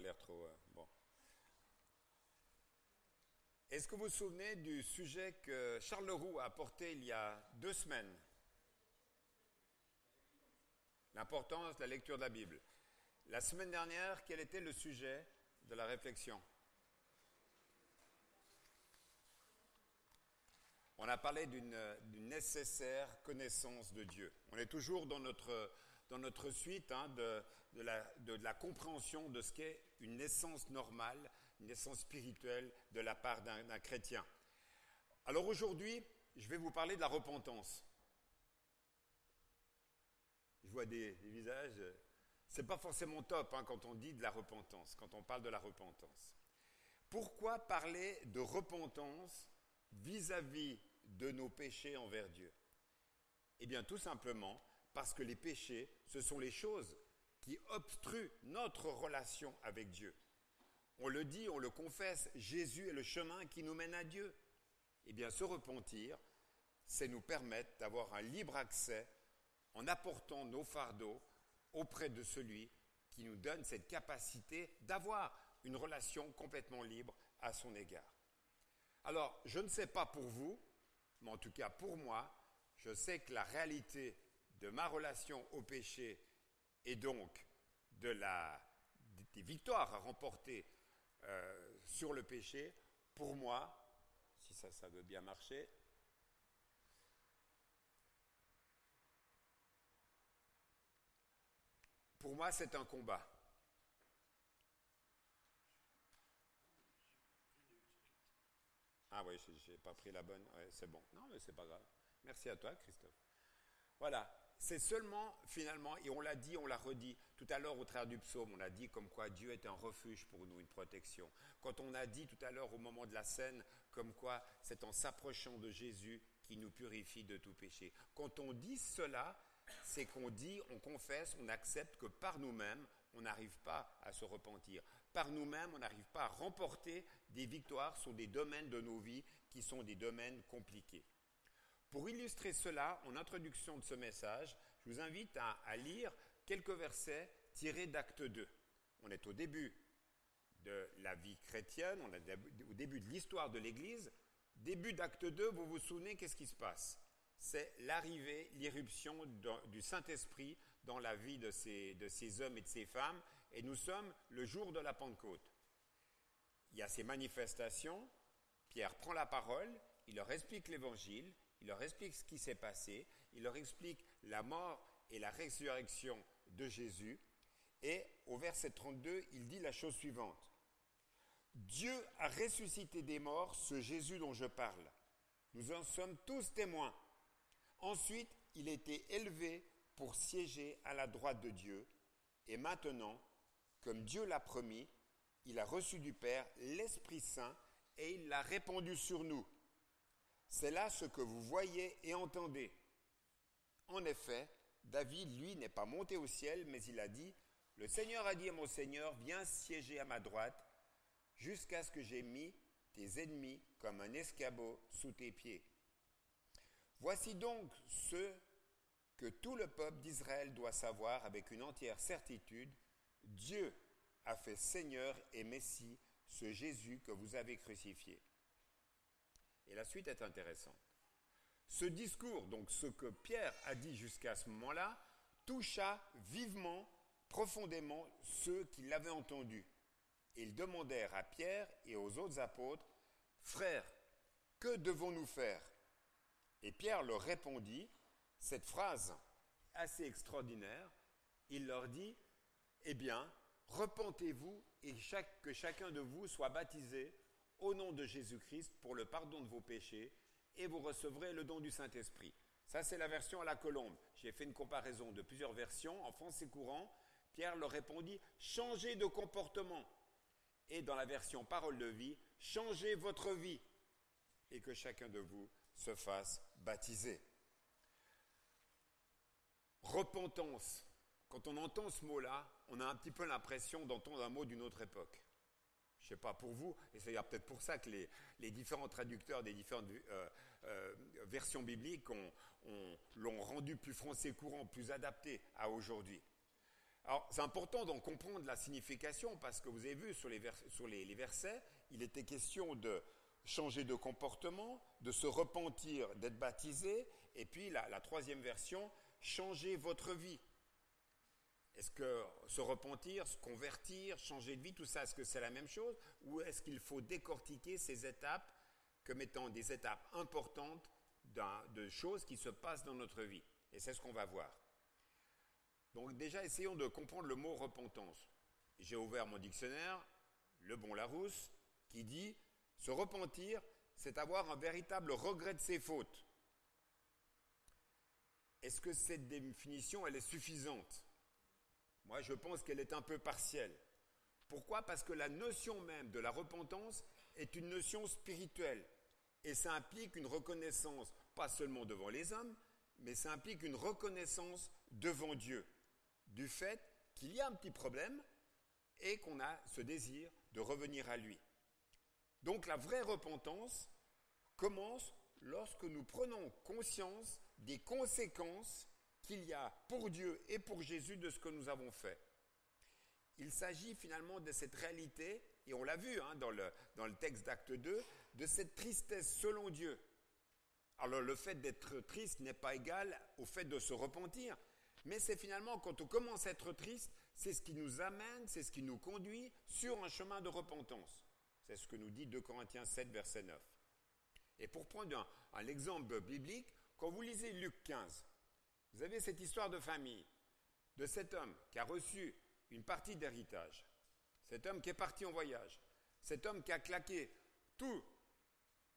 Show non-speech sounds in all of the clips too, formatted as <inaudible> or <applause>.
l'air trop... euh, bon. Est-ce que vous vous souvenez du sujet que Charles Leroux a apporté il y a deux semaines? L'importance de la lecture de la Bible. La semaine dernière, quel était le sujet de la réflexion? On a parlé d'une d'une nécessaire connaissance de Dieu. On est toujours dans notre, dans notre suite hein, de, de, la, de la compréhension de ce qu'est une naissance normale, une naissance spirituelle de la part d'un chrétien. Alors aujourd'hui, je vais vous parler de la repentance. Je vois des, des visages. C'est pas forcément top hein, quand on dit de la repentance, quand on parle de la repentance. Pourquoi parler de repentance vis-à-vis de nos péchés envers Dieu? Eh bien, tout simplement parce que les péchés, ce sont les choses qui obstruent notre relation avec Dieu. On le dit, on le confesse, Jésus est le chemin qui nous mène à Dieu. Eh bien, se repentir, c'est nous permettre d'avoir un libre accès en apportant nos fardeaux auprès de celui qui nous donne cette capacité d'avoir une relation complètement libre à son égard. Alors, je ne sais pas pour vous, mais en tout cas pour moi, je sais que la réalité de ma relation au péché et donc de la, des victoires à remporter euh, sur le péché, pour moi, si ça, veut bien marcher, pour moi, c'est un combat. Ah oui, j'ai- pas pris la bonne. C'est bon. Non, mais c'est pas grave. Merci à toi, Christophe. Voilà. C'est seulement, finalement, et on l'a dit, on l'a redit, tout à l'heure au travers du psaume, on a dit comme quoi Dieu est un refuge pour nous, une protection. Quand on a dit tout à l'heure au moment de la scène, comme quoi c'est en s'approchant de Jésus qui nous purifie de tout péché. Quand on dit cela, c'est qu'on dit, on confesse, on accepte que par nous-mêmes, on n'arrive pas à se repentir. Par nous-mêmes, on n'arrive pas à remporter des victoires sur des domaines de nos vies qui sont des domaines compliqués. Pour illustrer cela, en introduction de ce message, je vous invite à, lire quelques versets tirés d'Acte 2. On est au début de la vie chrétienne, on est au début de l'histoire de l'Église. Début d'Acte 2, vous vous souvenez, qu'est-ce qui se passe? C'est l'arrivée, l'irruption du Saint-Esprit dans la vie de ces hommes et de ces femmes, et nous sommes le jour de la Pentecôte. Il y a ces manifestations, Pierre prend la parole, il leur explique l'évangile, il leur explique ce qui s'est passé, il leur explique la mort et la résurrection de Jésus, et au verset 32, il dit la chose suivante. Dieu a ressuscité des morts ce Jésus dont je parle. Nous en sommes tous témoins. Ensuite, il était élevé pour siéger à la droite de Dieu, et maintenant, comme Dieu l'a promis, il a reçu du Père l'Esprit Saint et il l'a répandu sur nous. C'est là ce que vous voyez et entendez. En effet, David, lui, n'est pas monté au ciel, mais il a dit, Le Seigneur a dit à mon Seigneur, viens siéger à ma droite, jusqu'à ce que j'ai mis tes ennemis comme un escabeau sous tes pieds. Voici donc ce que tout le peuple d'Israël doit savoir avec une entière certitude. Dieu a fait Seigneur et Messie ce Jésus que vous avez crucifié. Et la suite est intéressante. Ce discours, donc ce que Pierre a dit jusqu'à ce moment-là, toucha vivement, profondément ceux qui l'avaient entendu. Ils demandèrent à Pierre et aux autres apôtres, Frères, que devons-nous faire? Et Pierre leur répondit, cette phrase assez extraordinaire, il leur dit, Eh bien, repentez-vous et que chacun de vous soit baptisé au nom de Jésus-Christ pour le pardon de vos péchés et vous recevrez le don du Saint-Esprit. Ça, c'est la version à la colombe. J'ai fait une comparaison de plusieurs versions. En français courant, Pierre leur répondit, changez de comportement. Et dans la version parole de vie, changez votre vie et que chacun de vous se fasse baptiser. Repentance. Quand on entend ce mot-là, on a un petit peu l'impression d'entendre un mot d'une autre époque. Je ne sais pas pour vous, et c'est peut-être pour ça que les, différents traducteurs des différentes euh, euh, versions bibliques ont- ont- l'ont rendu plus français courant, plus adapté à aujourd'hui. Alors, c'est important d'en comprendre la signification parce que vous avez vu sur les, versets, il était question de changer de comportement, de se repentir, d'être baptisé, et puis la troisième version, changer votre vie. Est-ce que se repentir, se convertir, changer de vie, tout ça, est-ce que c'est la même chose Ou est-ce qu'il faut décortiquer ces étapes comme étant des étapes importantes de choses qui se passent dans notre vie? Et c'est ce qu'on va voir. Donc déjà, essayons de comprendre le mot repentance. J'ai ouvert mon dictionnaire, le bon Larousse, qui dit se repentir, c'est avoir un véritable regret de ses fautes. Est-ce que cette définition, elle est suffisante? Moi, je pense qu'elle est un peu partielle. Pourquoi? Parce que la notion même de la repentance est une notion spirituelle. Et ça implique une reconnaissance, pas seulement devant les hommes, mais ça implique une reconnaissance devant Dieu, du fait qu'il y a un petit problème et qu'on a ce désir de revenir à lui. Donc la vraie repentance commence lorsque nous prenons conscience des conséquences qu'il y a pour Dieu et pour Jésus de ce que nous avons fait. Il s'agit finalement de cette réalité, et on l'a vu hein, dans, le, dans le texte d'acte 2, de cette tristesse selon Dieu. Alors le fait d'être triste n'est pas égal au fait de se repentir, mais c'est finalement quand on commence à être triste, c'est ce qui nous amène, c'est ce qui nous conduit sur un chemin de repentance. C'est ce que nous dit 2 Corinthiens 7, verset 9. Et pour prendre un, un exemple biblique, quand vous lisez Luc 15, vous avez cette histoire de famille, de cet homme qui a reçu une partie d'héritage, cet homme qui est parti en voyage, cet homme qui a claqué tout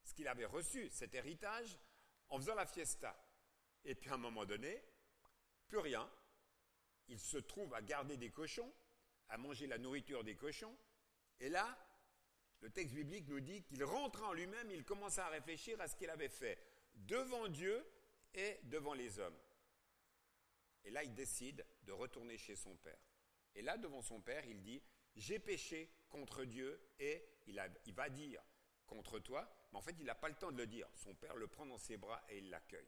ce qu'il avait reçu, cet héritage, en faisant la fiesta. Et puis à un moment donné, plus rien. Il se trouve à garder des cochons, à manger la nourriture des cochons. Et là, le texte biblique nous dit qu'il rentre en lui-même, il commença à réfléchir à ce qu'il avait fait devant Dieu et devant les hommes. Et là, il décide de retourner chez son père. Et là, devant son père, il dit, j'ai péché contre Dieu et il, va dire contre toi, mais en fait, il n'a pas le temps de le dire. Son père le prend dans ses bras et il l'accueille.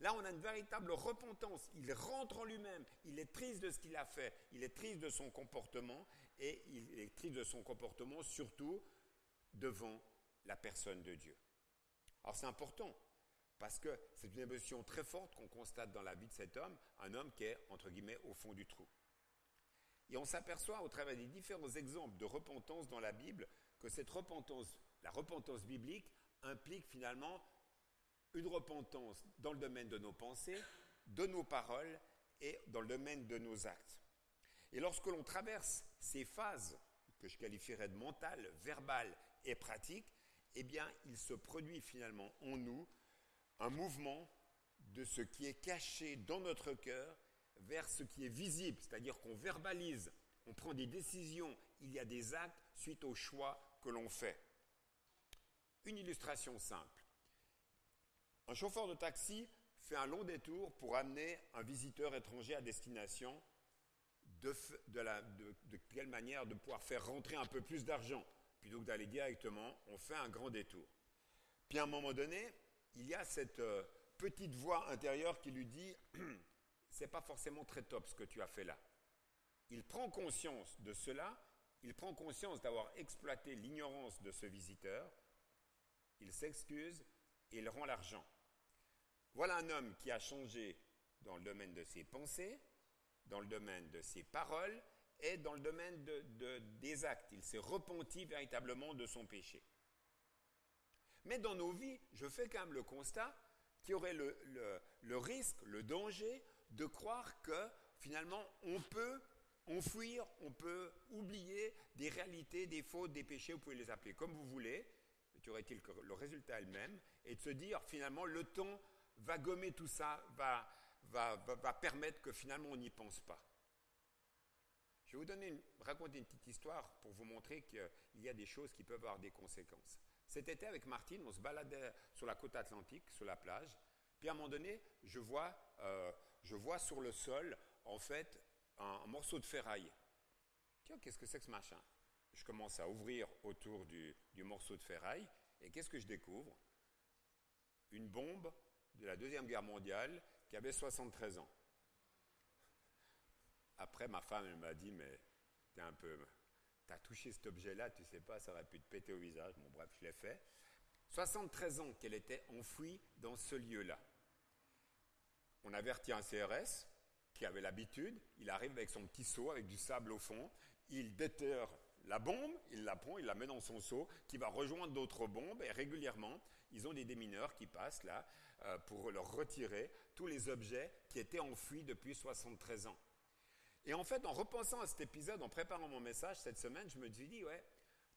Là, on a une véritable repentance. Il rentre en lui-même. Il est triste de ce qu'il a fait. Il est triste de son comportement et il est triste de son comportement surtout devant la personne de Dieu. Alors c'est important parce que c'est une émotion très forte qu'on constate dans la vie de cet homme, un homme qui est, entre guillemets, au fond du trou. Et on s'aperçoit au travers des différents exemples de repentance dans la Bible que cette repentance, la repentance biblique, implique finalement une repentance dans le domaine de nos pensées, de nos paroles et dans le domaine de nos actes. Et lorsque l'on traverse ces phases que je qualifierais de mentales, verbales et pratiques, eh bien, il se produit finalement en nous un mouvement de ce qui est caché dans notre cœur vers ce qui est visible, c'est-à-dire qu'on verbalise, on prend des décisions, il y a des actes suite au choix que l'on fait. Une illustration simple. Un chauffeur de taxi fait un long détour pour amener un visiteur étranger à destination. De, de quelle manière de pouvoir faire rentrer un peu plus d'argent plutôt que d'aller directement, on fait un grand détour. Puis à un moment donné, il y a cette euh, petite voix intérieure qui lui dit <clears throat> c'est pas forcément très top ce que tu as fait là. Il prend conscience de cela, il prend conscience d'avoir exploité l'ignorance de ce visiteur, il s'excuse et il rend l'argent. Voilà un homme qui a changé dans le domaine de ses pensées, dans le domaine de ses paroles et dans le domaine des actes. Il s'est repenti véritablement de son péché. Mais dans nos vies, je fais quand même le constat qu'il y aurait le, risque, le danger de croire que finalement on peut enfouir, on peut oublier des réalités, des fautes, des péchés, vous pouvez les appeler comme vous voulez, tu aurait-il que le résultat est le même, et de se dire finalement le temps va gommer tout ça, va, permettre que finalement on n'y pense pas. Je vais vous donner raconter une petite histoire pour vous montrer qu'il y a des choses qui peuvent avoir des conséquences. Cet été, avec Martine, on se baladait sur la côte atlantique, sur la plage. Puis à un moment donné, je vois, euh, sur le sol, en fait, un, morceau de ferraille. Tiens, qu'est-ce que c'est que ce machin? Je commence à ouvrir autour du, du morceau de ferraille. Et qu'est-ce que je découvre? Une bombe de la Deuxième Guerre mondiale qui avait 73 ans. après, ma femme, m'a dit, mais t'es un peu, t'as touché cet objet-là, tu sais pas, ça aurait pu te péter au visage. Bon, bref, je l'ai fait. 73 ans qu'elle était enfouie dans ce lieu-là. On avertit un CRS qui avait l'habitude, il arrive avec son petit seau avec du sable au fond, il déterre la bombe, il la prend, il la met dans son seau, qui va rejoindre d'autres bombes, et régulièrement, ils ont des démineurs qui passent là euh, pour leur retirer tous les objets qui étaient enfouis depuis 73 ans. Et en fait, en repensant à cet épisode, en préparant mon message cette semaine, je me suis dit, ouais,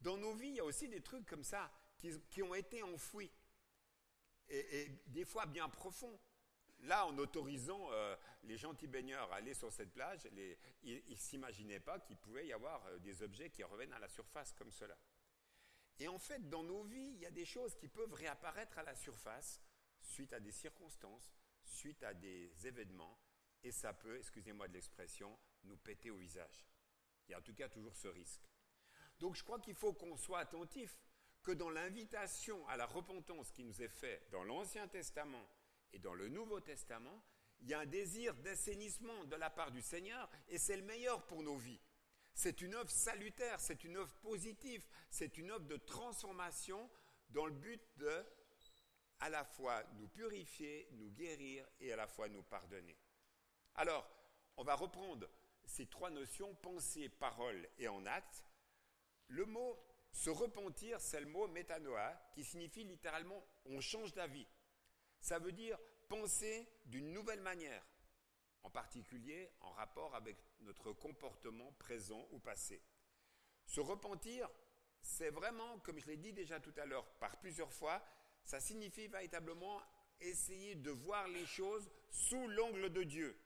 dans nos vies, il y a aussi des trucs comme ça qui, ont été enfouis, et, des fois bien profonds. Là, en autorisant euh, les gentils baigneurs à aller sur cette plage, ils ne s'imaginaient pas qu'il pouvait y avoir euh, des objets qui reviennent à la surface comme cela. Et en fait, dans nos vies, il y a des choses qui peuvent réapparaître à la surface suite à des circonstances, suite à des événements, et ça peut, excusez-moi de l'expression, nous péter au visage. Il y a en tout cas toujours ce risque. Donc je crois qu'il faut qu'on soit attentif que dans l'invitation à la repentance qui nous est faite dans l'Ancien Testament et dans le Nouveau Testament, il y a un désir d'assainissement de la part du Seigneur et c'est le meilleur pour nos vies. C'est une œuvre salutaire, c'est une œuvre positive, c'est une œuvre de transformation dans le but de à la fois nous purifier, nous guérir et à la fois nous pardonner. Alors, on va reprendre ces trois notions, pensée, parole et en acte. Le mot se repentir, c'est le mot métanoa, qui signifie littéralement on change d'avis. Ça veut dire penser d'une nouvelle manière, en particulier en rapport avec notre comportement présent ou passé. Se repentir, c'est vraiment, comme je l'ai dit déjà tout à l'heure par plusieurs fois, ça signifie véritablement essayer de voir les choses sous l'angle de Dieu.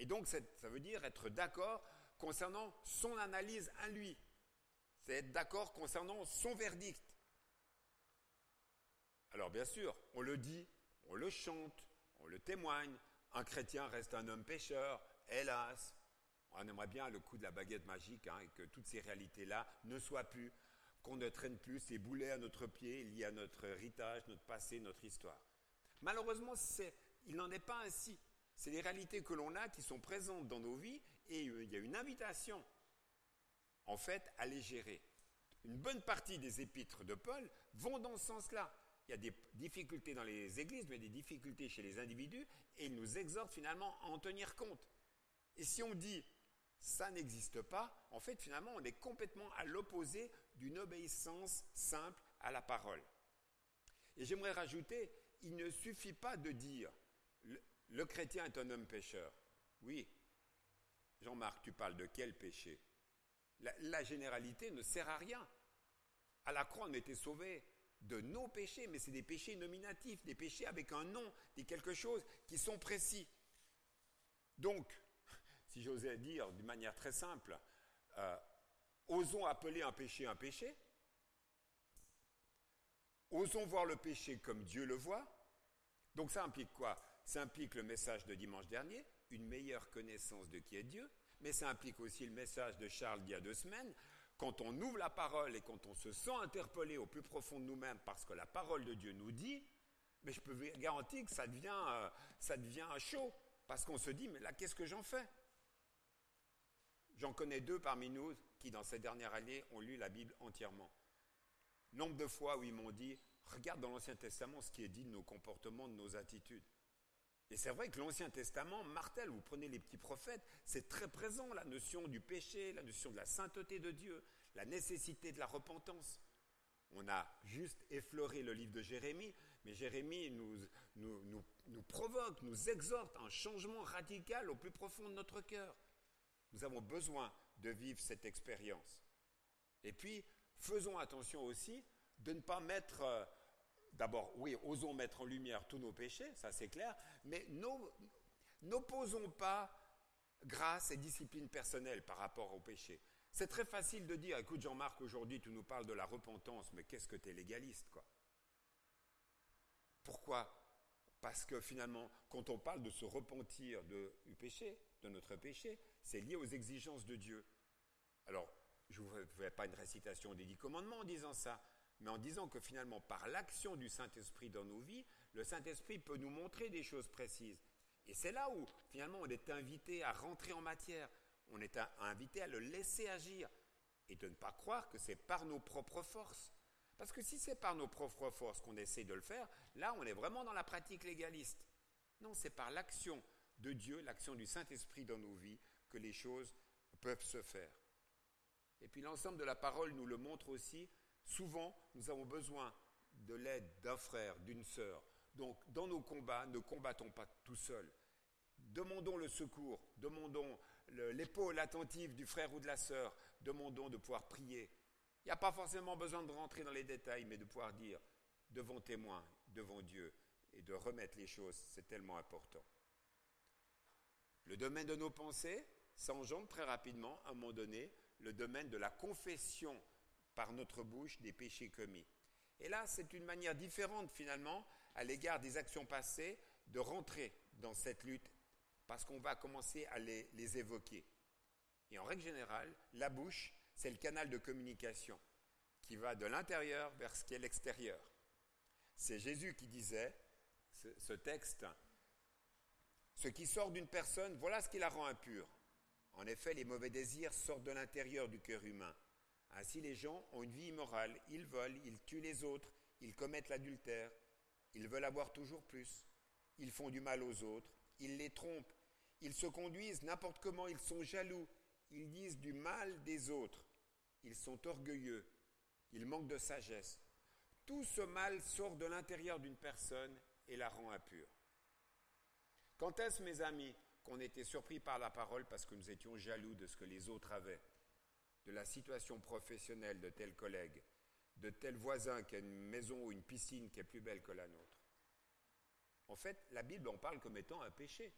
Et donc ça veut dire être d'accord concernant son analyse à lui, c'est être d'accord concernant son verdict. Alors bien sûr, on le dit, on le chante, on le témoigne, un chrétien reste un homme pécheur, hélas. On aimerait bien le coup de la baguette magique hein, et que toutes ces réalités-là ne soient plus, qu'on ne traîne plus ces boulets à notre pied liés à notre héritage, notre passé, notre histoire. Malheureusement, il n'en est pas ainsi. C'est les réalités que l'on a qui sont présentes dans nos vies et il y a une invitation en fait, à les gérer. Une bonne partie des épîtres de Paul vont dans ce sens-là. Il y a des difficultés dans les églises, mais des difficultés chez les individus, et il nous exhorte finalement à en tenir compte. Et si on dit ça n'existe pas, en fait, finalement, on est complètement à l'opposé d'une obéissance simple à la parole. Et j'aimerais rajouter, il ne suffit pas de dire le, chrétien est un homme pécheur. Oui. Jean-Marc, tu parles de quel péché? La, généralité ne sert à rien. À la croix, on était sauvés de nos péchés, mais c'est des péchés nominatifs, des péchés avec un nom, des quelque chose qui sont précis. Donc, si j'osais dire d'une manière très simple, euh, osons appeler un péché un péché, osons voir le péché comme Dieu le voit. Donc ça implique quoi? Ça implique le message de dimanche dernier, une meilleure connaissance de qui est Dieu, mais ça implique aussi le message de Charles d'il y a deux semaines. Quand on ouvre la parole et quand on se sent interpellé au plus profond de nous-mêmes parce que la parole de Dieu nous dit, mais je peux vous garantir que ça devient, euh, ça devient chaud parce qu'on se dit, mais là, qu'est-ce que j'en fais? J'en connais deux parmi nous qui, dans ces dernières années, ont lu la Bible entièrement. Nombre de fois où ils m'ont dit, regarde dans l'Ancien Testament ce qui est dit de nos comportements, de nos attitudes. Et c'est vrai que l'Ancien Testament martèle, vous prenez les petits prophètes, c'est très présent la notion du péché, la notion de la sainteté de Dieu, la nécessité de la repentance. On a juste effleuré le livre de Jérémie, mais Jérémie nous, nous, provoque, nous exhorte un changement radical au plus profond de notre cœur. Nous avons besoin de vivre cette expérience. Et puis, faisons attention aussi de ne pas mettre euh, D'abord, oui, osons mettre en lumière tous nos péchés, ça c'est clair, mais n'opposons pas grâce et discipline personnelle par rapport au péché. C'est très facile de dire, écoute Jean-Marc, aujourd'hui tu nous parles de la repentance, mais qu'est-ce que tu es légaliste, quoi? Pourquoi? Parce que finalement, quand on parle de se repentir du péché, de notre péché, c'est lié aux exigences de Dieu. Alors, je ne vous fais pas une récitation des dix commandements en disant ça, mais en disant que finalement, par l'action du Saint-Esprit dans nos vies, le Saint-Esprit peut nous montrer des choses précises. Et c'est là où finalement on est invité à rentrer en matière, on est invité à le laisser agir et de ne pas croire que c'est par nos propres forces. Parce que si c'est par nos propres forces qu'on essaie de le faire, là on est vraiment dans la pratique légaliste. Non, c'est par l'action de Dieu, l'action du Saint-Esprit dans nos vies, que les choses peuvent se faire. Et puis l'ensemble de la parole nous le montre aussi. Souvent, nous avons besoin de l'aide d'un frère, d'une sœur. Donc, dans nos combats, ne combattons pas tout seuls. Demandons le secours, demandons l'épaule attentive du frère ou de la sœur, demandons de pouvoir prier. Il n'y a pas forcément besoin de rentrer dans les détails, mais de pouvoir dire devant témoin, devant Dieu, et de remettre les choses, c'est tellement important. Le domaine de nos pensées, ça très rapidement, à un moment donné, le domaine de la confession par notre bouche des péchés commis. Et là, c'est une manière différente finalement, à l'égard des actions passées, de rentrer dans cette lutte, parce qu'on va commencer à les, évoquer. Et en règle générale, la bouche, c'est le canal de communication qui va de l'intérieur vers ce qui est l'extérieur. C'est Jésus qui disait, ce texte, ce qui sort d'une personne, voilà ce qui la rend impure. En effet, les mauvais désirs sortent de l'intérieur du cœur humain. Ainsi, les gens ont une vie immorale. Ils volent, ils tuent les autres, ils commettent l'adultère, ils veulent avoir toujours plus. Ils font du mal aux autres, ils les trompent, ils se conduisent n'importe comment, ils sont jaloux, ils disent du mal des autres, ils sont orgueilleux, ils manquent de sagesse. Tout ce mal sort de l'intérieur d'une personne et la rend impure. Quand est-ce, mes amis, qu'on était surpris par la parole parce que nous étions jaloux de ce que les autres avaient, la situation professionnelle de tel collègue, de tel voisin qui a une maison ou une piscine qui est plus belle que la nôtre. En fait, la Bible en parle comme étant un péché.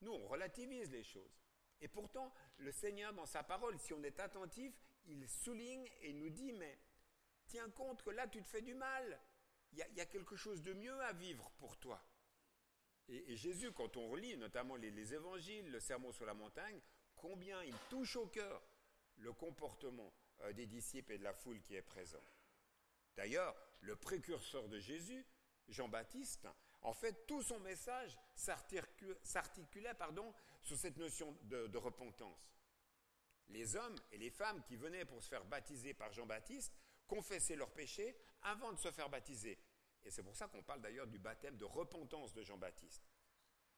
Nous, on relativise les choses. Et pourtant, le Seigneur, dans sa parole, si on est attentif, il souligne et nous dit, mais tiens compte que là, tu te fais du mal. Il y, a, quelque chose de mieux à vivre pour toi. Et, Jésus, quand on relit notamment les, évangiles, le sermon sur la montagne, combien il touche au cœur le comportement euh, des disciples et de la foule qui est présente. D'ailleurs, le précurseur de Jésus, Jean-Baptiste, en fait, tout son message s'articulait pardon, sur cette notion de, de repentance. Les hommes et les femmes qui venaient pour se faire baptiser par Jean-Baptiste confessaient leurs péchés avant de se faire baptiser. Et c'est pour ça qu'on parle d'ailleurs du baptême de repentance de Jean-Baptiste.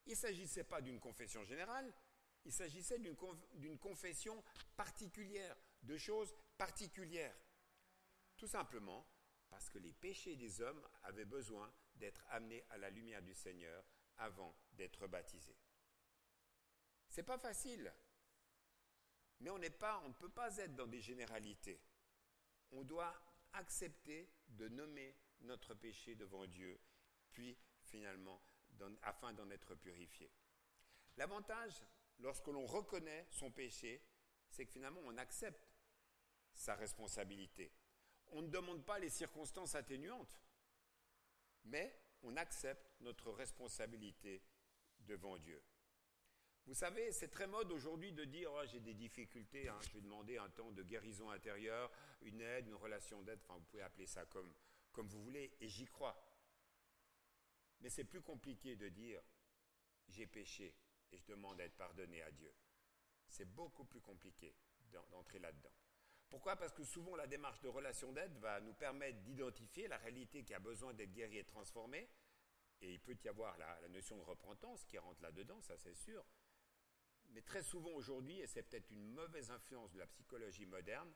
Il ne s'agissait pas d'une confession générale, il s'agissait d'une confession particulière, de choses particulières. Tout simplement parce que les péchés des hommes avaient besoin d'être amenés à la lumière du Seigneur avant d'être baptisés. C'est pas facile, mais on n'est pas, on ne peut pas être dans des généralités. On doit accepter de nommer notre péché devant Dieu, puis finalement, afin d'en être purifié. L'avantage, lorsque l'on reconnaît son péché, c'est que finalement on accepte sa responsabilité. On ne demande pas les circonstances atténuantes, mais on accepte notre responsabilité devant Dieu. Vous savez, c'est très mode aujourd'hui de dire oh, j'ai des difficultés, hein, je vais demander un temps de guérison intérieure, une aide, une relation d'aide, vous pouvez appeler ça comme vous voulez, et j'y crois. Mais c'est plus compliqué de dire j'ai péché et je demande à être pardonné à Dieu. C'est beaucoup plus compliqué d'entrer là-dedans. Pourquoi? Parce que souvent la démarche de relation d'aide va nous permettre d'identifier la réalité qui a besoin d'être guérie et transformée. Et il peut y avoir la, la notion de repentance qui rentre là-dedans, ça c'est sûr. Mais très souvent aujourd'hui, et c'est peut-être une mauvaise influence de la psychologie moderne,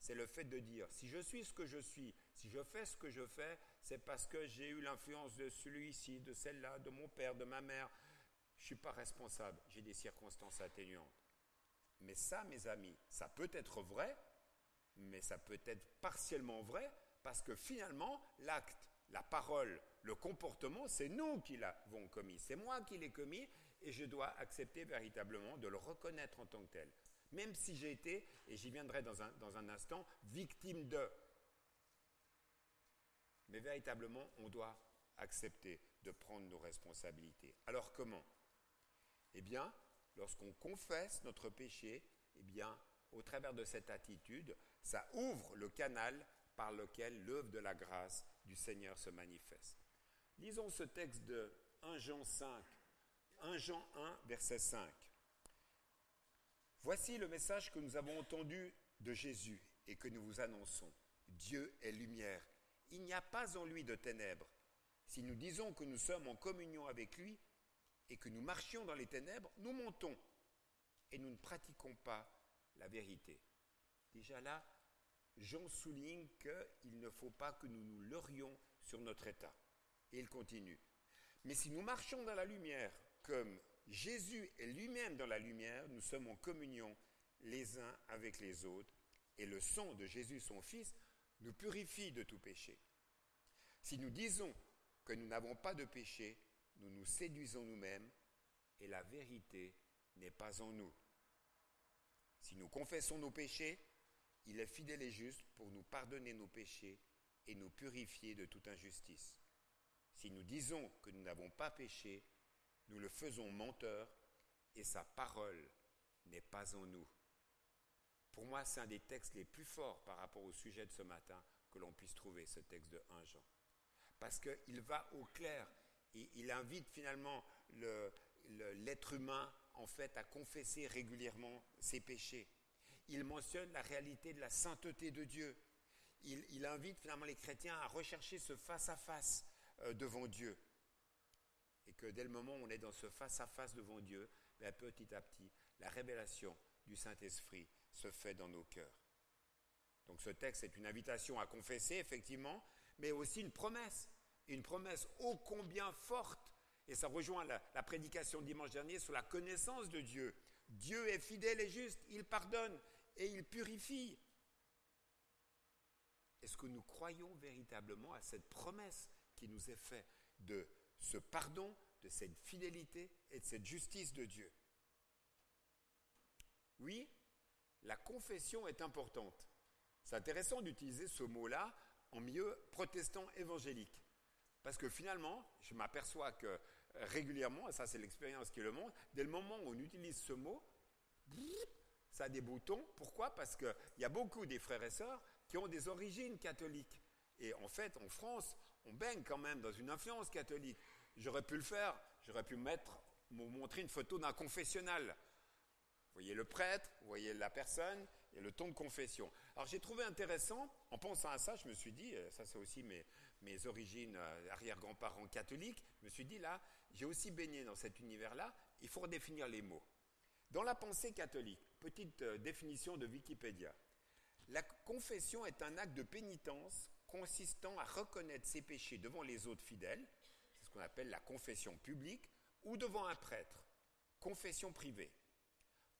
c'est le fait de dire, si je suis ce que je suis, si je fais ce que je fais, c'est parce que j'ai eu l'influence de celui-ci, de celle-là, de mon père, de ma mère. Je ne suis pas responsable, j'ai des circonstances atténuantes. Mais ça, mes amis, ça peut être vrai, mais ça peut être partiellement vrai, parce que finalement, l'acte, la parole, le comportement, c'est nous qui l'avons commis, c'est moi qui l'ai commis, et je dois accepter véritablement de le reconnaître en tant que tel même si j'ai été, et j'y viendrai dans un, dans un instant, victime de. Mais véritablement, on doit accepter de prendre nos responsabilités. Alors comment? Eh bien, lorsqu'on confesse notre péché, eh bien, au travers de cette attitude, ça ouvre le canal par lequel l'œuvre de la grâce du Seigneur se manifeste. Lisons ce texte de 1 Jean 5, 1 Jean 1, verset 5. Voici le message que nous avons entendu de Jésus et que nous vous annonçons. Dieu est lumière. Il n'y a pas en lui de ténèbres. Si nous disons que nous sommes en communion avec lui et que nous marchions dans les ténèbres, nous montons et nous ne pratiquons pas la vérité. Déjà là, Jean souligne qu'il ne faut pas que nous nous leurrions sur notre état. Et il continue. Mais si nous marchons dans la lumière, comme Jésus est lui-même dans la lumière, nous sommes en communion les uns avec les autres, et le sang de Jésus, son Fils, nous purifie de tout péché. Si nous disons que nous n'avons pas de péché, nous nous séduisons nous-mêmes, et la vérité n'est pas en nous. Si nous confessons nos péchés, il est fidèle et juste pour nous pardonner nos péchés et nous purifier de toute injustice. Si nous disons que nous n'avons pas péché, nous le faisons menteur et sa parole n'est pas en nous. Pour moi, c'est un des textes les plus forts par rapport au sujet de ce matin que l'on puisse trouver, ce texte de 1 Jean. Parce qu'il va au clair, il invite finalement l'être humain en fait à confesser régulièrement ses péchés. Il mentionne la réalité de la sainteté de Dieu. Il, invite finalement les chrétiens à rechercher ce face-à-face euh, devant Dieu. Et que dès le moment où on est dans ce face-à-face devant Dieu, ben, petit à petit, la révélation du Saint-Esprit se fait dans nos cœurs. Donc ce texte est une invitation à confesser, effectivement, mais aussi une promesse, une promesse ô combien forte et ça rejoint la, prédication dimanche dernier sur la connaissance de Dieu. Dieu est fidèle et juste, il pardonne et il purifie. Est-ce que nous croyons véritablement à cette promesse qui nous est faite de ce pardon, de cette fidélité et de cette justice de Dieu? Oui, la confession est importante. C'est intéressant d'utiliser ce mot-là en milieu protestant évangélique. Parce que finalement, je m'aperçois que régulièrement, et ça c'est l'expérience qui le montre, dès le moment où on utilise ce mot, ça a des boutons. Pourquoi? Parce qu'il y a beaucoup des frères et sœurs qui ont des origines catholiques. Et en fait, en France, on baigne quand même dans une influence catholique. J'aurais pu le faire, j'aurais pu montrer une photo d'un confessionnal. Vous voyez le prêtre, vous voyez la personne et le ton de confession. Alors j'ai trouvé intéressant, en pensant à ça, je me suis dit, euh, ça c'est aussi mes, mes origines euh, arrière-grands-parents catholiques, je me suis dit là, j'ai aussi baigné dans cet univers-là, il faut redéfinir les mots. Dans la pensée catholique, petite euh, définition de Wikipédia, la confession est un acte de pénitence consistant à reconnaître ses péchés devant les autres fidèles, c'est ce qu'on appelle la confession publique, ou devant un prêtre, confession privée.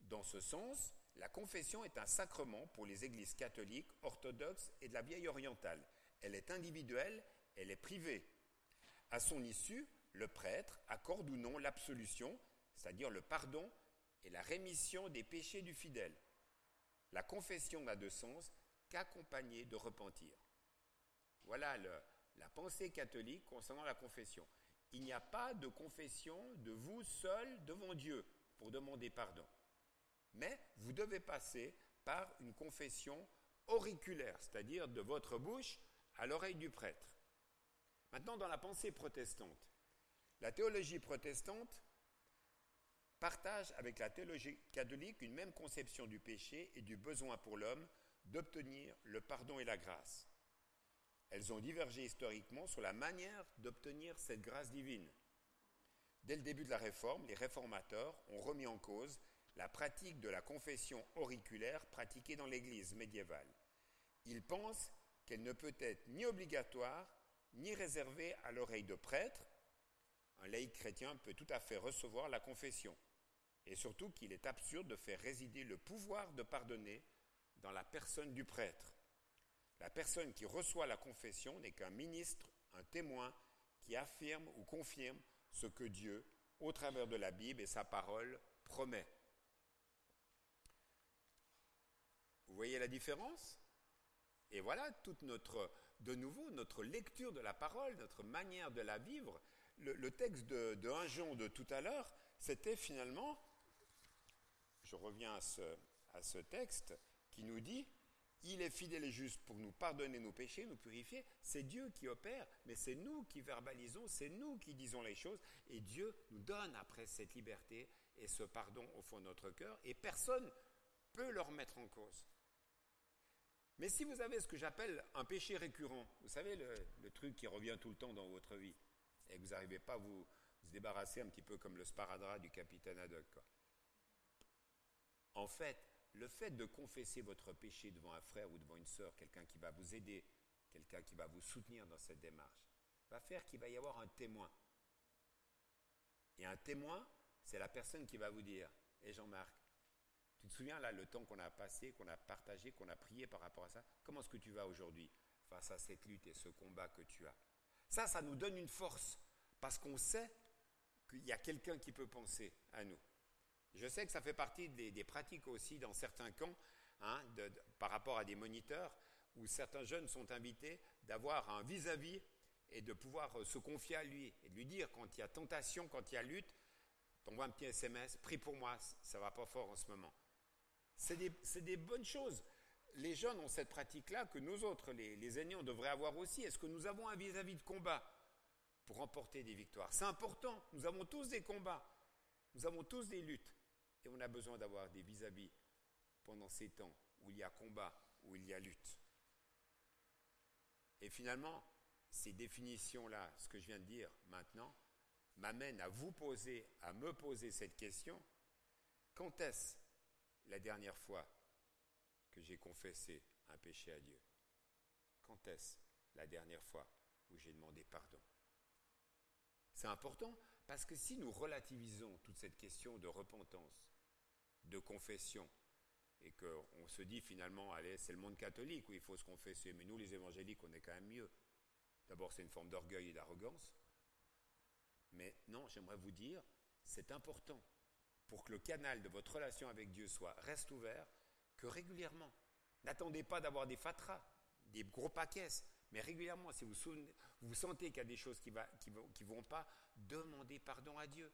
Dans ce sens, la confession est un sacrement pour les églises catholiques, orthodoxes et de la vieille orientale. Elle est individuelle, elle est privée. À son issue, le prêtre accorde ou non l'absolution, c'est-à-dire le pardon et la rémission des péchés du fidèle. La confession n'a de sens qu'accompagnée de repentir. Voilà la pensée catholique concernant la confession. Il n'y a pas de confession de vous seul devant Dieu pour demander pardon. Mais vous devez passer par une confession auriculaire, c'est-à-dire de votre bouche à l'oreille du prêtre. Maintenant, dans la pensée protestante, la théologie protestante partage avec la théologie catholique une même conception du péché et du besoin pour l'homme d'obtenir le pardon et la grâce. Elles ont divergé historiquement sur la manière d'obtenir cette grâce divine. Dès le début de la Réforme, les réformateurs ont remis en cause la pratique de la confession auriculaire pratiquée dans l'Église médiévale. Ils pensent qu'elle ne peut être ni obligatoire ni réservée à l'oreille de prêtre, un laïc chrétien peut tout à fait recevoir la confession. Et surtout qu'il est absurde de faire résider le pouvoir de pardonner dans la personne du prêtre. La personne qui reçoit la confession n'est qu'un ministre, un témoin qui affirme ou confirme ce que Dieu, au travers de la Bible et sa parole, promet. Vous voyez la différence? Et voilà toute notre, de nouveau, notre lecture de la parole, notre manière de la vivre, le, texte de, de 1 Jean de tout à l'heure, c'était finalement, je reviens à ce, texte, qui nous dit il est fidèle et juste pour nous pardonner nos péchés, nous purifier. C'est Dieu qui opère, mais c'est nous qui verbalisons, c'est nous qui disons les choses. Et Dieu nous donne après cette liberté et ce pardon au fond de notre cœur. Et personne peut le remettre en cause. Mais si vous avez ce que j'appelle un péché récurrent, vous savez, le, truc qui revient tout le temps dans votre vie, et que vous n'arrivez pas à vous, débarrasser un petit peu comme le sparadrap du capitaine Haddock. En fait, le fait de confesser votre péché devant un frère ou devant une sœur, quelqu'un qui va vous aider, quelqu'un qui va vous soutenir dans cette démarche, va faire qu'il va y avoir un témoin. Et un témoin, c'est la personne qui va vous dire, et Jean-Marc, tu te souviens là le temps qu'on a passé, qu'on a partagé, qu'on a prié par rapport à ça? Comment est-ce que tu vas aujourd'hui face à cette lutte et ce combat que tu as? Ça, ça nous donne une force parce qu'on sait qu'il y a quelqu'un qui peut penser à nous. Je sais que ça fait partie des, pratiques aussi dans certains camps, hein, par rapport à des moniteurs, où certains jeunes sont invités d'avoir un vis-à-vis et de pouvoir euh, se confier à lui et de lui dire quand il y a tentation, quand il y a lutte, t'envoie un petit SMS, prie pour moi, ça va pas fort en ce moment. C'est des, bonnes choses. Les jeunes ont cette pratique-là que nous autres, les, aînés, on devrait avoir aussi. Est-ce que nous avons un vis à -vis de combat pour remporter des victoires? C'est important. Nous avons tous des combats. Nous avons tous des luttes. Et on a besoin d'avoir des vis-à-vis pendant ces temps où il y a combat, où il y a lutte. Et finalement, ces définitions-là, ce que je viens de dire maintenant, m'amènent à vous poser, à me poser cette question. Quand est-ce la dernière fois que j'ai confessé un péché à Dieu Quand est-ce la dernière fois où j'ai demandé pardon? C'est important parce que si nous relativisons toute cette question de repentance, de confession, et qu'on se dit finalement, allez, c'est le monde catholique où il faut se confesser, mais nous les évangéliques, on est quand même mieux. D'abord, c'est une forme d'orgueil et d'arrogance. Mais non, j'aimerais vous dire, c'est important pour que le canal de votre relation avec Dieu soit reste ouvert, que régulièrement, n'attendez pas d'avoir des fatras, des gros paquets, mais régulièrement, si vous, vous sentez qu'il y a des choses qui ne qui vont pas, demandez pardon à Dieu.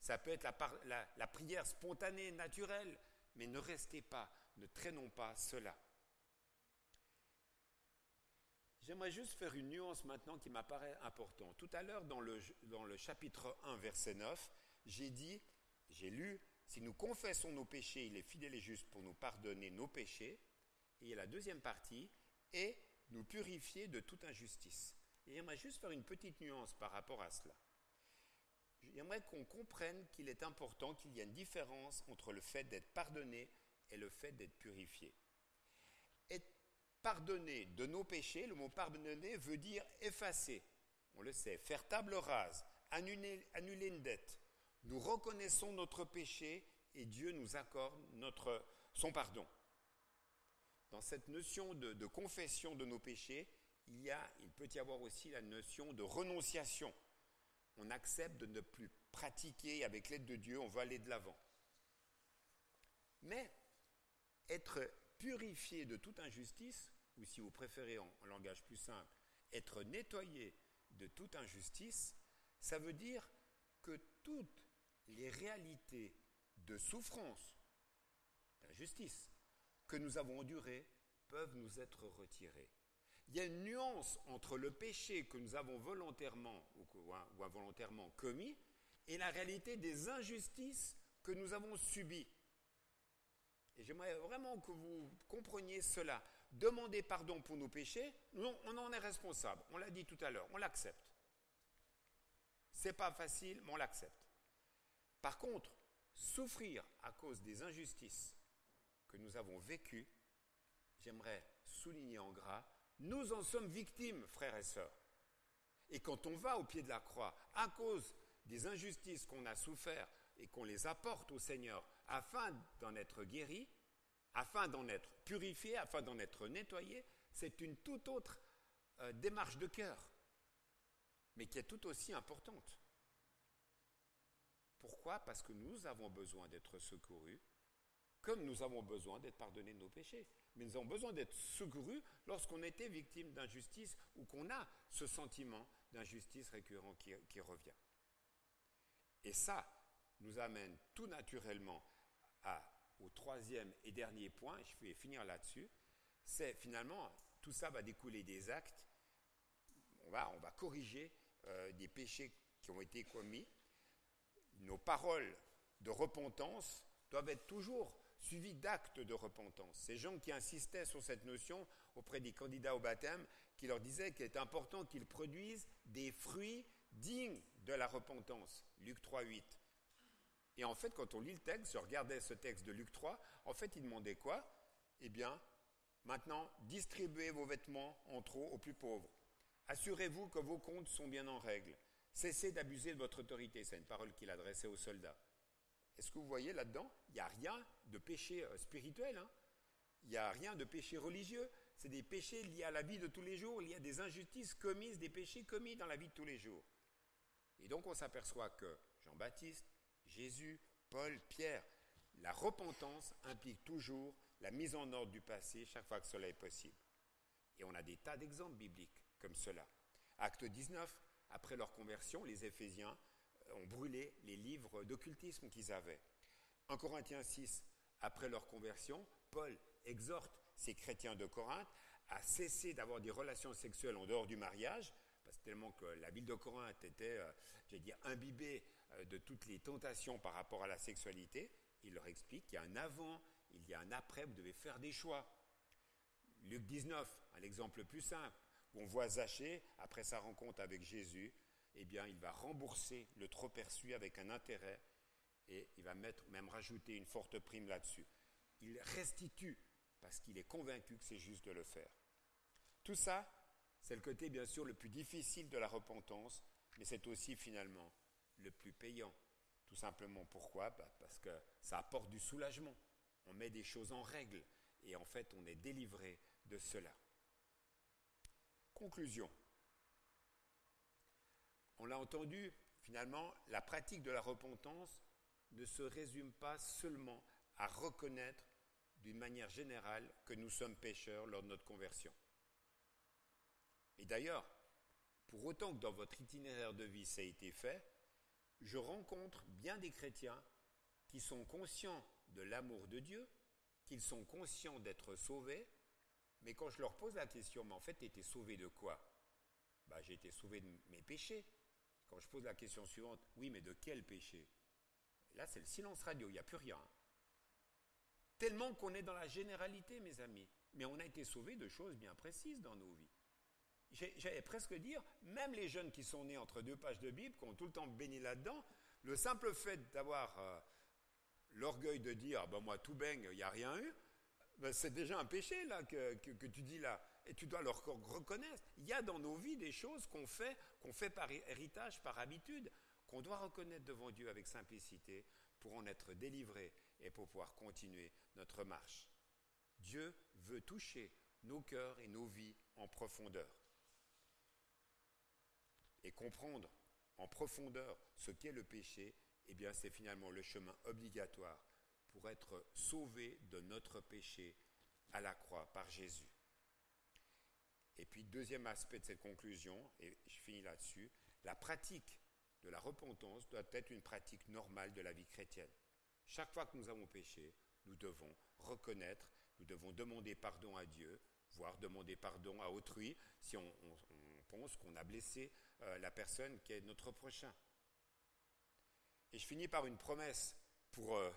Ça peut être la, prière spontanée, naturelle, mais ne restez pas, ne traînons pas cela. J'aimerais juste faire une nuance maintenant qui m'apparaît importante. Tout à l'heure, dans le chapitre 1, verset 9, j'ai dit, j'ai lu, si nous confessons nos péchés, il est fidèle et juste pour nous pardonner nos péchés. Et la deuxième partie, et nous purifier de toute injustice. Et j'aimerais juste faire une petite nuance par rapport à cela. J'aimerais qu'on comprenne qu'il est important qu'il y ait une différence entre le fait d'être pardonné et le fait d'être purifié. Être pardonné de nos péchés, le mot pardonner veut dire effacer. On le sait, faire table rase, annuler une dette. Nous reconnaissons notre péché et Dieu nous accorde son pardon. Dans cette notion de, confession de nos péchés, il, peut y avoir aussi la notion de renonciation on accepte de ne plus pratiquer avec l'aide de Dieu, on va aller de l'avant. Mais être purifié de toute injustice, ou si vous préférez en, langage plus simple, être nettoyé de toute injustice, ça veut dire que toutes les réalités de souffrance, d'injustice, que nous avons endurées peuvent nous être retirées. Il y a une nuance entre le péché que nous avons volontairement ou involontairement commis et la réalité des injustices que nous avons subies. Et j'aimerais vraiment que vous compreniez cela. Demander pardon pour nos péchés, non, on en est responsable. On l'a dit tout à l'heure, on l'accepte. C'est pas facile, mais on l'accepte. Par contre, souffrir à cause des injustices que nous avons vécues, j'aimerais souligner en gras nous en sommes victimes, frères et sœurs. Et quand on va au pied de la croix, à cause des injustices qu'on a souffert et qu'on les apporte au Seigneur afin d'en être guéri, afin d'en être purifié, afin d'en être nettoyé, c'est une toute autre euh, démarche de cœur, mais qui est tout aussi importante. Pourquoi Parce que nous avons besoin d'être secourus, comme nous avons besoin d'être pardonnés de nos péchés mais nous avons besoin d'être secourus lorsqu'on était victime d'injustice ou qu'on a ce sentiment d'injustice récurrent qui, revient. Et ça nous amène tout naturellement au troisième et dernier point, je vais finir là-dessus, c'est finalement, tout ça va découler des actes. On va, on va corriger euh, des péchés qui ont été commis. Nos paroles de repentance doivent être toujours suivies d'actes de repentance. Ces gens qui insistaient sur cette notion auprès des candidats au baptême, qui leur disaient qu'il est important qu'ils produisent des fruits dignes de la repentance. Luc 3, 8. Et en fait, quand on lit le texte, je regardais ce texte de Luc 3, en fait, il demandait quoi? Eh bien, maintenant, distribuez vos vêtements en trop aux plus pauvres. Assurez-vous que vos comptes sont bien en règle. Cessez d'abuser de votre autorité. C'est une parole qu'il adressait aux soldats. Est-ce que vous voyez là-dedans Il n'y a rien de péché euh, spirituel. Hein. il n'y a rien de péché religieux. C'est des péchés liés à la vie de tous les jours. Il y a des injustices commises, des péchés commis dans la vie de tous les jours. Et donc on s'aperçoit que Jean-Baptiste, Jésus, Paul, Pierre, la repentance implique toujours la mise en ordre du passé chaque fois que cela est possible. Et on a des tas d'exemples bibliques comme cela. Acte 19, après leur conversion, les Éphésiens euh, ont brûlé les livres d'occultisme qu'ils avaient. En Corinthiens 6, après leur conversion, Paul exhorte ces chrétiens de Corinthe à cesser d'avoir des relations sexuelles en dehors du mariage, parce que tellement que la ville de Corinthe était, euh, j'ai dit, imbibée euh, de toutes les tentations par rapport à la sexualité. Il leur explique qu'il y a un avant, il y a un après, vous devez faire des choix. Luc 19, un exemple plus simple, on voit Zachée, après sa rencontre avec Jésus, eh bien, il va rembourser le trop perçu avec un intérêt et il va mettre, même rajouter une forte prime là-dessus. Il restitue parce qu'il est convaincu que c'est juste de le faire. Tout ça, c'est le côté bien sûr le plus difficile de la repentance, mais c'est aussi finalement le plus payant. Tout simplement pourquoi? Bah, Parce que ça apporte du soulagement. On met des choses en règle et en fait on est délivré de cela. Conclusion. On l'a entendu, finalement, la pratique de la repentance ne se résume pas seulement à reconnaître d'une manière générale que nous sommes pécheurs lors de notre conversion. Et d'ailleurs, pour autant que dans votre itinéraire de vie ça a été fait, je rencontre bien des chrétiens qui sont conscients de l'amour de Dieu, qu'ils sont conscients d'être sauvés, mais quand je leur pose la question, mais en fait, tu sauvé de quoi? Bah, J'ai été sauvé de mes péchés. Quand je pose la question suivante, oui, mais de quel péché? Là, c'est le silence radio, il n'y a plus rien. Tellement qu'on est dans la généralité, mes amis. Mais on a été sauvé de choses bien précises dans nos vies. J'allais presque dire, même les jeunes qui sont nés entre deux pages de Bible, qui ont tout le temps béni là-dedans, le simple fait d'avoir euh, l'orgueil de dire, ah ben moi tout baigne, il n'y a rien eu, ben c'est déjà un péché là que, tu dis là. Et tu dois leur reconnaître. Il y a dans nos vies des choses qu'on fait, qu'on fait par héritage, par habitude, qu'on doit reconnaître devant Dieu avec simplicité pour en être délivré et pour pouvoir continuer notre marche. Dieu veut toucher nos cœurs et nos vies en profondeur et comprendre en profondeur ce qu'est le péché, eh bien c'est finalement le chemin obligatoire pour être sauvé de notre péché à la croix par Jésus. Et puis deuxième aspect de cette conclusion, et je finis là-dessus, la pratique de la repentance doit être une pratique normale de la vie chrétienne. Chaque fois que nous avons péché, nous devons reconnaître, nous devons demander pardon à Dieu, voire demander pardon à autrui si on, pense qu'on a blessé euh, la personne qui est notre prochain. Et je finis par une promesse pour euh,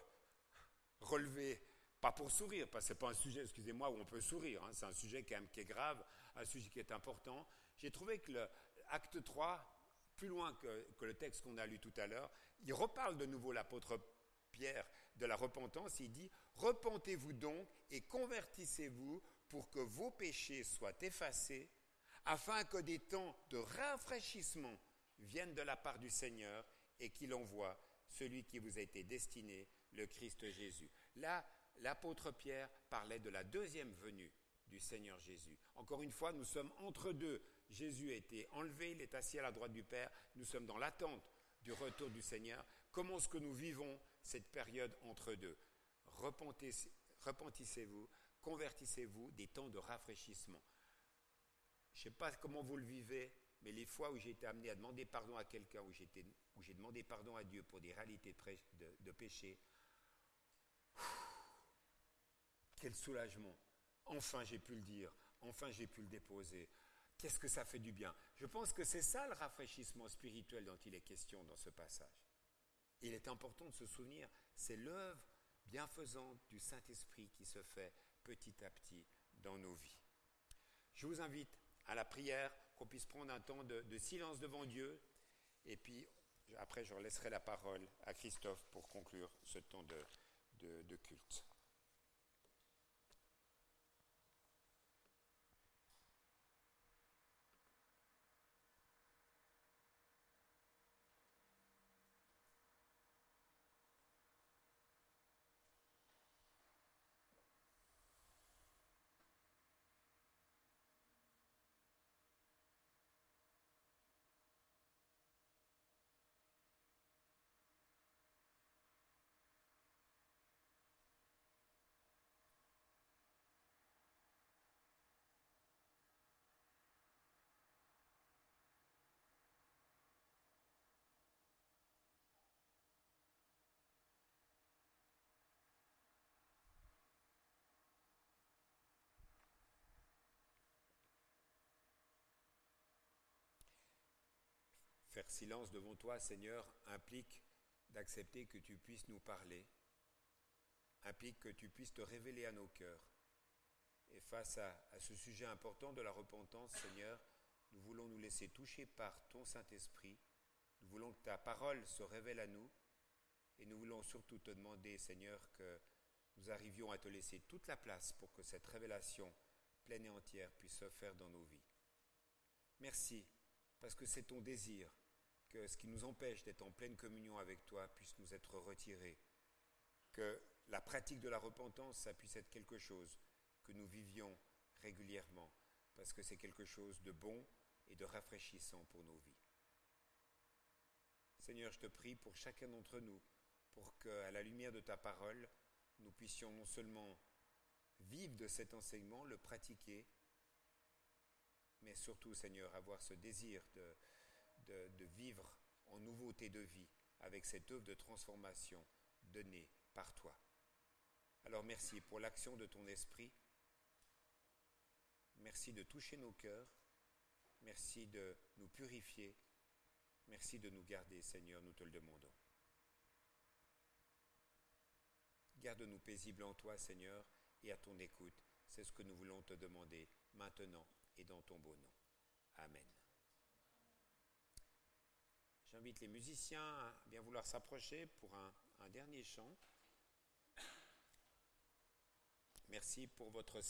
relever, pas pour sourire, parce que ce n'est pas un sujet, excusez-moi, où on peut sourire, hein, c'est un sujet qui est grave, un sujet qui est important. J'ai trouvé que l'acte 3, plus loin que, que le texte qu'on a lu tout à l'heure, il reparle de nouveau l'apôtre Pierre de la repentance, il dit, repentez-vous donc et convertissez-vous pour que vos péchés soient effacés afin que des temps de rafraîchissement viennent de la part du Seigneur et qu'il envoie celui qui vous a été destiné, le Christ Jésus. Là, l'apôtre Pierre parlait de la deuxième venue du Seigneur Jésus. Encore une fois, nous sommes entre deux. Jésus a été enlevé, il est assis à la droite du Père. Nous sommes dans l'attente du retour du Seigneur. Comment est-ce que nous vivons cette période entre deux? Repentissez-vous, convertissez-vous des temps de rafraîchissement. Je ne sais pas comment vous le vivez, mais les fois où j'ai été amené à demander pardon à quelqu'un, où, j'ai demandé pardon à Dieu pour des réalités de, péché, quel soulagement. enfin j'ai pu le dire, enfin j'ai pu le déposer. Qu'est-ce que ça fait du bien Je pense que c'est ça le rafraîchissement spirituel dont il est question dans ce passage. Il est important de se souvenir, c'est l'œuvre bienfaisante du Saint-Esprit qui se fait petit à petit dans nos vies. Je vous invite à la prière, qu'on puisse prendre un temps de, silence devant Dieu, et puis après je laisserai la parole à Christophe pour conclure ce temps de culte. Faire silence devant toi, Seigneur, implique d'accepter que tu puisses nous parler, implique que tu puisses te révéler à nos cœurs. Et face à, ce sujet important de la repentance, Seigneur, nous voulons nous laisser toucher par ton Saint-Esprit. Nous voulons que ta parole se révèle à nous. Et nous voulons surtout te demander, Seigneur, que nous arrivions à te laisser toute la place pour que cette révélation pleine et entière puisse se faire dans nos vies. Merci, parce que c'est ton désir que ce qui nous empêche d'être en pleine communion avec toi puisse nous être retiré, que la pratique de la repentance, ça puisse être quelque chose que nous vivions régulièrement, parce que c'est quelque chose de bon et de rafraîchissant pour nos vies. Seigneur, je te prie pour chacun d'entre nous, pour qu'à la lumière de ta parole, nous puissions non seulement vivre de cet enseignement, le pratiquer, mais surtout, Seigneur, avoir ce désir de, vivre en nouveauté de vie avec cette œuvre de transformation donnée par toi. Alors merci pour l'action de ton esprit. Merci de toucher nos cœurs. Merci de nous purifier. Merci de nous garder, Seigneur, nous te le demandons. Garde-nous paisibles en toi, Seigneur, et à ton écoute. C'est ce que nous voulons te demander maintenant et dans ton beau nom. Amen. J'invite les musiciens à bien vouloir s'approcher pour un, dernier chant. Merci pour votre